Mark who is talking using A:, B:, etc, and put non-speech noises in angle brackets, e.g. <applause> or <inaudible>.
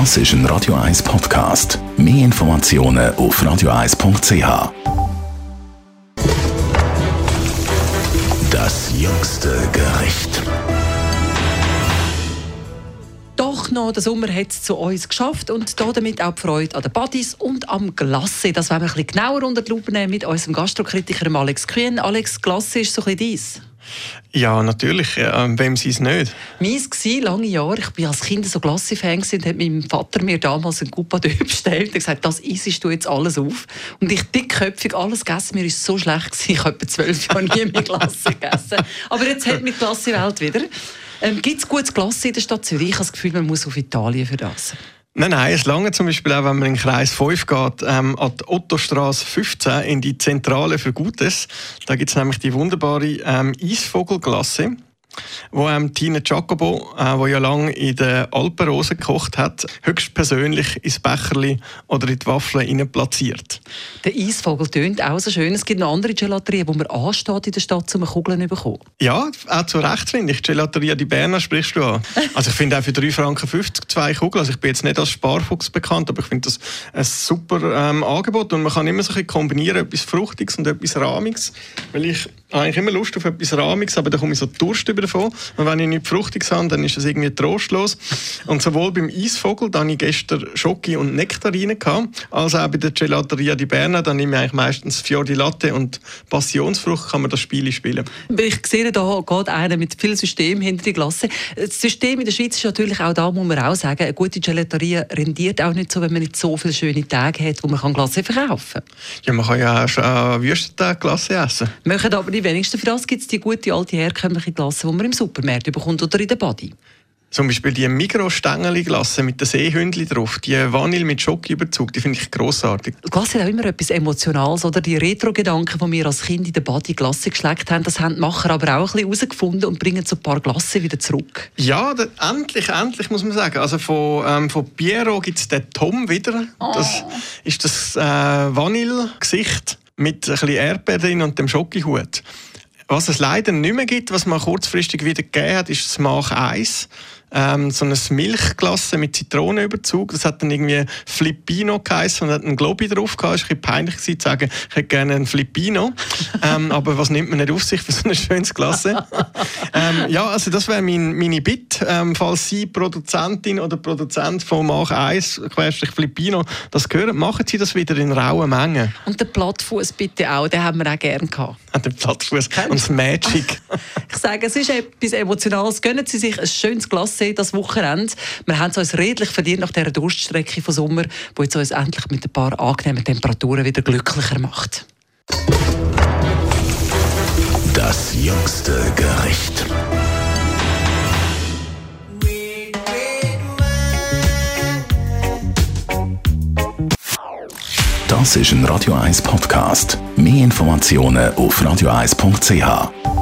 A: Das ist ein Radio 1 Podcast. Mehr Informationen auf radio1.ch. Das jüngste Gericht.
B: Doch noch, der Sommer hat es zu uns geschafft und damit auch die Freude an den Buddies und am Glasse. Das wollen wir ein bisschen genauer unter die Lupe nehmen mit unserem Gastrokritiker Alex Kühn. Alex, Glasse ist so ein bisschen dies.
C: Ja, natürlich. Ähm, wem sie es nicht?
B: Meins war lange Jahre. Ich war als Kind so Glasse-Fan und hat mein Vater mir damals einen Coupa <laughs> bestellt und gesagt, das isst du jetzt alles auf. Und ich dickköpfig alles gegessen. Mir war so schlecht, gewesen. ich habe etwa zwölf Jahre nie mehr Glasse gegessen. Aber jetzt hat mich die Glasse-Welt wieder. Ähm, Gibt es gutes Glasse in der Stadt Zürich? Ich habe das Gefühl, man muss auf Italien für das.
C: Nein, nein, es lange zum Beispiel auch, wenn man in Kreis 5 geht, ähm, an die Ottostraße 15 in die Zentrale für Gutes. Da gibt es nämlich die wunderbare ähm, Eisvogelglasse wo ähm, Tina Giacobo, äh, wo ja lange in der Alpenrose gekocht hat, höchstpersönlich ins Becherli oder in die Waffeln hinein platziert.
B: Der Eisvogel tönt auch so schön. Es gibt noch andere Gelaterien, wo man ansteht in der Stadt, um Kugeln zu bekommen.
C: Ja, auch zu Recht finde ich. Gelateria di Berna sprichst du an. <laughs> Also ich finde auch für 3,50 Franken zwei Kugeln. Also ich bin jetzt nicht als Sparfuchs bekannt, aber ich finde das ein super ähm, Angebot und man kann immer so ein bisschen kombinieren, etwas Fruchtiges und etwas Rahmiges, weil ich eigentlich immer Lust auf etwas Rahmiges, aber da komme ich so Durst über davon. Und wenn ich nicht fruchtig habe, dann ist das irgendwie trostlos. Und sowohl beim Eisvogel, da ich gestern Schoki und Nektarine, gehabt, als auch bei der Gelateria di Berna, da nehme ich eigentlich meistens Fiori Latte und Passionsfrucht, kann man das Spiel spielen.
B: Ich sehe, da geht einer mit viel System hinter die Glasse. Das System in der Schweiz ist natürlich auch da, muss man auch sagen, eine gute Gelateria rendiert auch nicht so, wenn man nicht so viele schöne Tage hat, wo man Glasse verkaufen kann.
C: Ja, man kann ja auch schon äh, Wüstentag Glasse essen.
B: Machen aber die wenigsten. Für das gibt es die gute alte herkömmliche Glasse, die man im Supermarkt bekommt oder in der Body.
C: Zum Beispiel die Mikro-Stängeli-Glasse mit den Seehündli drauf, die Vanille mit Schokoüberzug, die finde ich grossartig.
B: Glasse hat auch immer etwas Emotionales, oder? Die Retro-Gedanken, die wir als Kind in der Body Glasse geschleckt haben, das haben die Macher aber auch ein bisschen herausgefunden und bringen so ein paar Glasse wieder zurück.
C: Ja, da, endlich, endlich muss man sagen. Also von, ähm, von Piero gibt es den Tom wieder. Das oh. ist das äh, Vanille-Gesicht mit ein bisschen Erdbeeren und dem Schokohut. Was es leider nicht mehr gibt, was man kurzfristig wieder gegeben hat, ist das Mach 1 ähm, so eine Milchglasse mit Zitronenüberzug. Das hat dann irgendwie Flippino geheißen und hat einen Globi drauf gehabt. Es war ein bisschen peinlich zu sagen, ich hätte gerne einen Flippino. <laughs> ähm, aber was nimmt man nicht auf sich für so eine schöne Klasse? ähm, ja, also das wäre mein, meine Bitte. Ähm, falls Sie Produzentin oder Produzent von Mach 1, Querstrich Flippino, das hören, machen Sie das wieder in rauen Mengen.
B: Und den Plattfuß bitte auch, den haben wir auch gerne gehabt.
C: Den Plattfuß und das Magic. <laughs>
B: ich sage, es ist etwas Emotionales. Gönnen Sie sich ein schönes Glas gesehen, das Wochenende. Wir haben es uns redlich verdient nach dieser Durststrecke von Sommer, die jetzt uns endlich mit ein paar angenehmen Temperaturen wieder glücklicher macht.
A: Das jüngste Gericht. Das ist ein Radio 1 Podcast. Mehr Informationen auf radio1.ch.